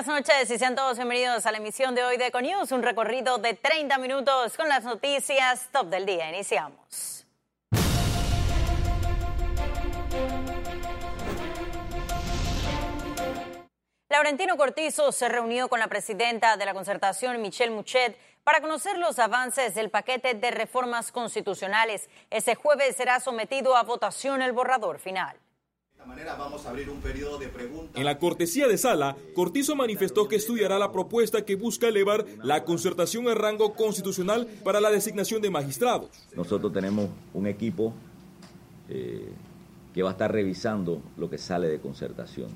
Buenas noches y sean todos bienvenidos a la emisión de hoy de Econius, un recorrido de 30 minutos con las noticias top del día. Iniciamos. Laurentino Cortizo se reunió con la presidenta de la concertación, Michelle Muchet, para conocer los avances del paquete de reformas constitucionales. Ese jueves será sometido a votación el borrador final. Vamos a abrir un periodo de preguntas. En la cortesía de sala, Cortizo manifestó que estudiará la propuesta que busca elevar la concertación al rango constitucional para la designación de magistrados. Nosotros tenemos un equipo eh, que va a estar revisando lo que sale de concertación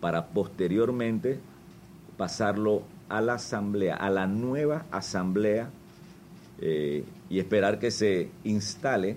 para posteriormente pasarlo a la asamblea, a la nueva asamblea eh, y esperar que se instale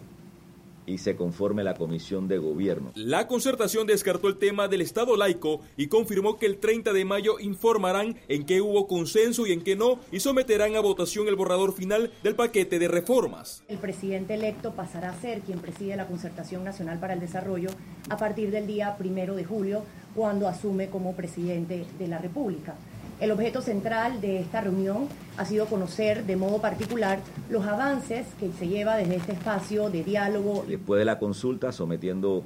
y se conforme la comisión de gobierno. La concertación descartó el tema del Estado laico y confirmó que el 30 de mayo informarán en qué hubo consenso y en qué no y someterán a votación el borrador final del paquete de reformas. El presidente electo pasará a ser quien preside la concertación nacional para el desarrollo a partir del día primero de julio, cuando asume como presidente de la República. El objeto central de esta reunión ha sido conocer de modo particular los avances que se lleva desde este espacio de diálogo. Después de la consulta, sometiendo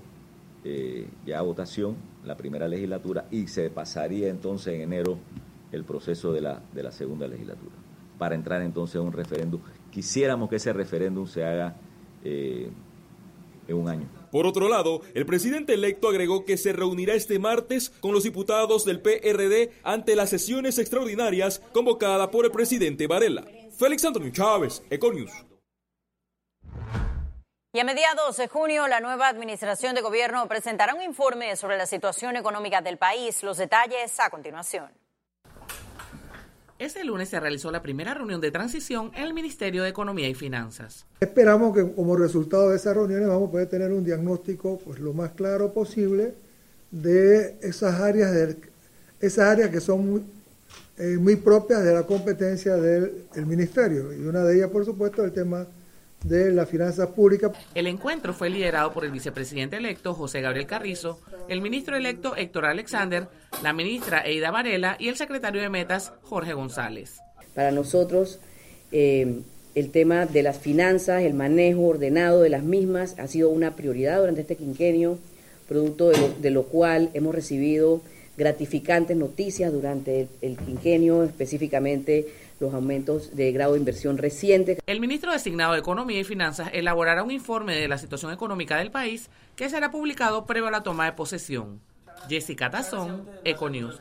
eh, ya a votación la primera legislatura y se pasaría entonces en enero el proceso de la, de la segunda legislatura para entrar entonces a un referéndum. Quisiéramos que ese referéndum se haga eh, en un año. Por otro lado, el presidente electo agregó que se reunirá este martes con los diputados del PRD ante las sesiones extraordinarias convocadas por el presidente Varela. Félix Antonio Chávez, Econius. Y a mediados de junio, la nueva administración de gobierno presentará un informe sobre la situación económica del país. Los detalles a continuación. Ese lunes se realizó la primera reunión de transición en el Ministerio de Economía y Finanzas. Esperamos que como resultado de esas reuniones vamos a poder tener un diagnóstico pues, lo más claro posible de esas áreas, de, esas áreas que son muy, eh, muy propias de la competencia del Ministerio. Y una de ellas, por supuesto, el tema de las finanzas públicas. El encuentro fue liderado por el vicepresidente electo José Gabriel Carrizo, el ministro electo Héctor Alexander, la ministra Eida Varela y el secretario de Metas Jorge González. Para nosotros, eh, el tema de las finanzas, el manejo ordenado de las mismas ha sido una prioridad durante este quinquenio, producto de lo, cual hemos recibido gratificantes noticias durante el quinquenio, específicamente los aumentos de grado de inversión recientes. El ministro designado de Economía y Finanzas elaborará un informe de la situación económica del país que será publicado previo a la toma de posesión. Jessica Tazón, Econews.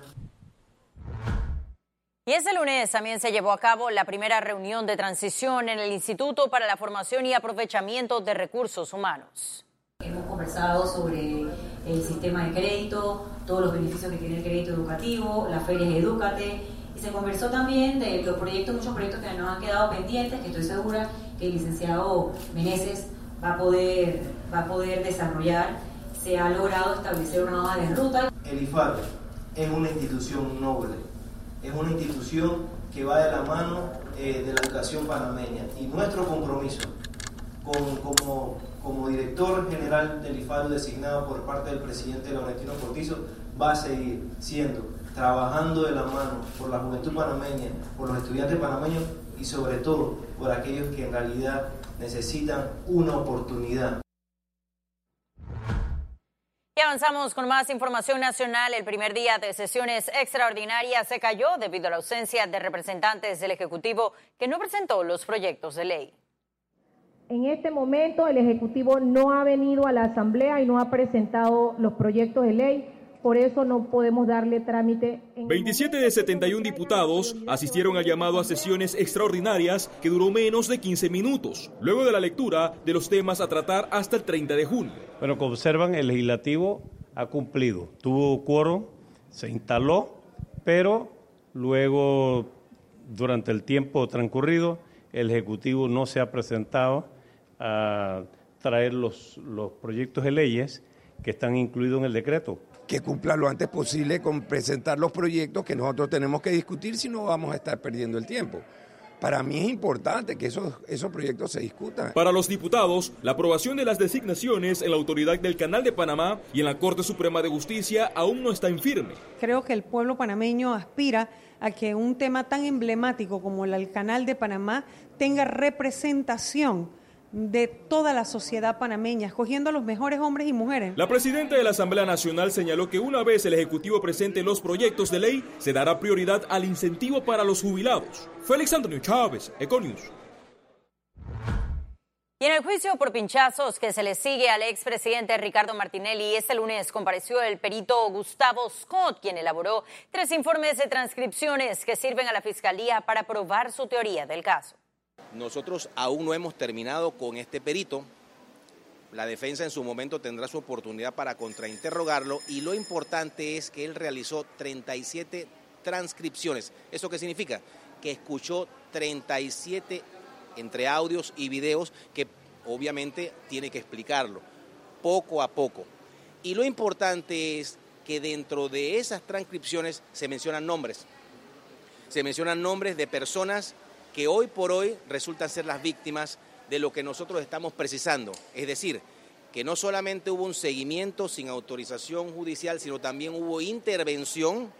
Y ese lunes también se llevó a cabo la primera reunión de transición en el Instituto para la Formación y Aprovechamiento de Recursos Humanos. Hemos conversado sobre el sistema de crédito, todos los beneficios que tiene el crédito educativo, las ferias Educate, y se conversó también de los proyectos, muchos proyectos que nos han quedado pendientes, que estoy segura que el licenciado Meneses va a poder, va a poder desarrollar. Se ha logrado establecer una hoja de ruta. El IFAR es una institución noble, es una institución que va de la mano eh, de la educación panameña y nuestro compromiso como, como director general del IFAR designado por parte del presidente Laurentino Cortizo va a seguir siendo trabajando de la mano por la juventud panameña, por los estudiantes panameños y sobre todo por aquellos que en realidad necesitan una oportunidad. Y avanzamos con más información nacional. El primer día de sesiones extraordinarias se cayó debido a la ausencia de representantes del Ejecutivo que no presentó los proyectos de ley. En este momento el Ejecutivo no ha venido a la Asamblea y no ha presentado los proyectos de ley por eso no podemos darle trámite. 27 de 71 diputados asistieron al llamado a sesiones extraordinarias que duró menos de 15 minutos, luego de la lectura de los temas a tratar hasta el 30 de junio. Bueno, como observan, el legislativo ha cumplido, tuvo quórum, se instaló, pero luego, durante el tiempo transcurrido, el Ejecutivo no se ha presentado a traer los, los proyectos de leyes que están incluidos en el decreto que cumpla lo antes posible con presentar los proyectos que nosotros tenemos que discutir, si no vamos a estar perdiendo el tiempo. para mí es importante que esos, esos proyectos se discutan. Para los diputados, la aprobación de las designaciones en la autoridad del Canal de Panamá y en la Corte Suprema de Justicia aún no está en firme. Creo que el pueblo panameño aspira a que un tema tan emblemático como el Canal de Panamá tenga representación de toda la sociedad panameña, escogiendo a los mejores hombres y mujeres. La presidenta de la Asamblea Nacional señaló que una vez el Ejecutivo presente los proyectos de ley, se dará prioridad al incentivo para los jubilados. Félix Antonio Chávez, Econius. Y en el juicio por pinchazos que se le sigue al expresidente Ricardo Martinelli, este lunes compareció el perito Gustavo Scott, quien elaboró tres informes de transcripciones que sirven a la Fiscalía para probar su teoría del caso. Nosotros aún no hemos terminado con este perito. La defensa en su momento tendrá su oportunidad para contrainterrogarlo y lo importante es que él realizó 37 transcripciones. ¿Eso qué significa? Que escuchó 37 entre audios y videos que obviamente tiene que explicarlo poco a poco. Y lo importante es que dentro de esas transcripciones se mencionan nombres. Se mencionan nombres de personas que hoy por hoy resultan ser las víctimas de lo que nosotros estamos precisando. Es decir, que no solamente hubo un seguimiento sin autorización judicial, sino también hubo intervención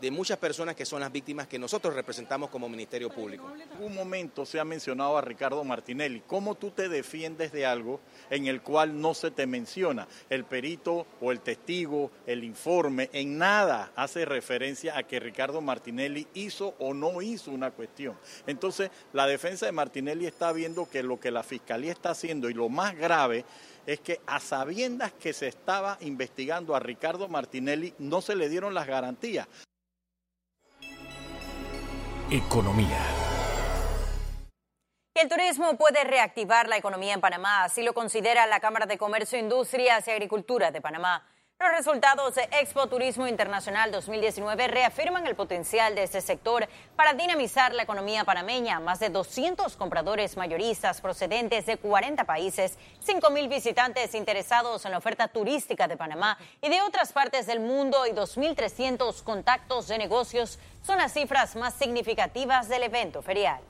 de muchas personas que son las víctimas que nosotros representamos como Ministerio Público. En un momento se ha mencionado a Ricardo Martinelli. ¿Cómo tú te defiendes de algo en el cual no se te menciona? El perito o el testigo, el informe, en nada hace referencia a que Ricardo Martinelli hizo o no hizo una cuestión. Entonces, la defensa de Martinelli está viendo que lo que la Fiscalía está haciendo y lo más grave es que a sabiendas que se estaba investigando a Ricardo Martinelli no se le dieron las garantías. Economía. El turismo puede reactivar la economía en Panamá, así lo considera la Cámara de Comercio, Industrias y Agricultura de Panamá. Los resultados de Expo Turismo Internacional 2019 reafirman el potencial de este sector para dinamizar la economía panameña. Más de 200 compradores mayoristas procedentes de 40 países, 5 mil visitantes interesados en la oferta turística de Panamá y de otras partes del mundo y 2.300 contactos de negocios son las cifras más significativas del evento ferial.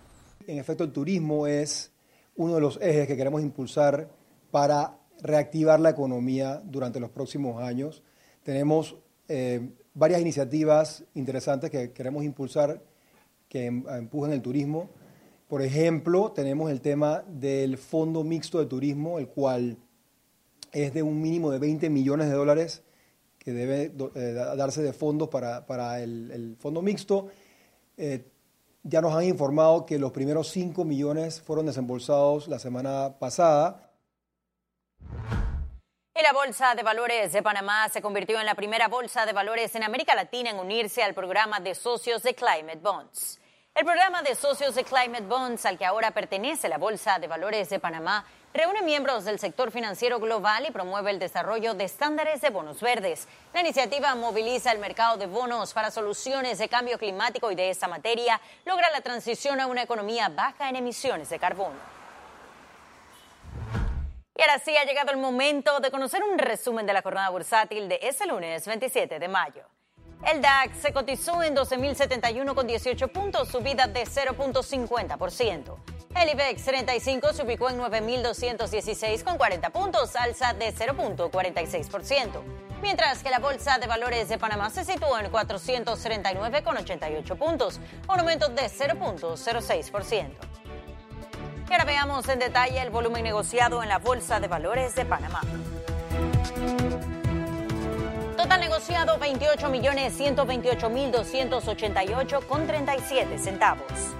En efecto, el turismo es uno de los ejes que queremos impulsar para reactivar la economía durante los próximos años. Tenemos eh, varias iniciativas interesantes que queremos impulsar que em, empujen el turismo. Por ejemplo, tenemos el tema del Fondo Mixto de Turismo, el cual es de un mínimo de 20 millones de dólares que debe eh, darse de fondos para, el, Fondo Mixto. Eh, ya nos han informado que los primeros 5 millones fueron desembolsados la semana pasada y la Bolsa de Valores de Panamá se convirtió en la primera bolsa de valores en América Latina en unirse al programa de socios de Climate Bonds. El programa de socios de Climate Bonds, al que ahora pertenece la Bolsa de Valores de Panamá, reúne miembros del sector financiero global y promueve el desarrollo de estándares de bonos verdes. La iniciativa moviliza el mercado de bonos para soluciones de cambio climático y de esta materia logra la transición a una economía baja en emisiones de carbono. Y ahora sí ha llegado el momento de conocer un resumen de la jornada bursátil de este lunes 27 de mayo. El DAX se cotizó en 12.071 con 18 puntos, subida de 0.50%. El IBEX 35 se ubicó en 9.216 con 40 puntos, alza de 0.46%. Mientras que la Bolsa de Valores de Panamá se situó en 439 con 88 puntos, un aumento de 0.06%. Y ahora veamos en detalle el volumen negociado en la Bolsa de Valores de Panamá. Total negociado 28 millones 128 mil 288 con 37 centavos.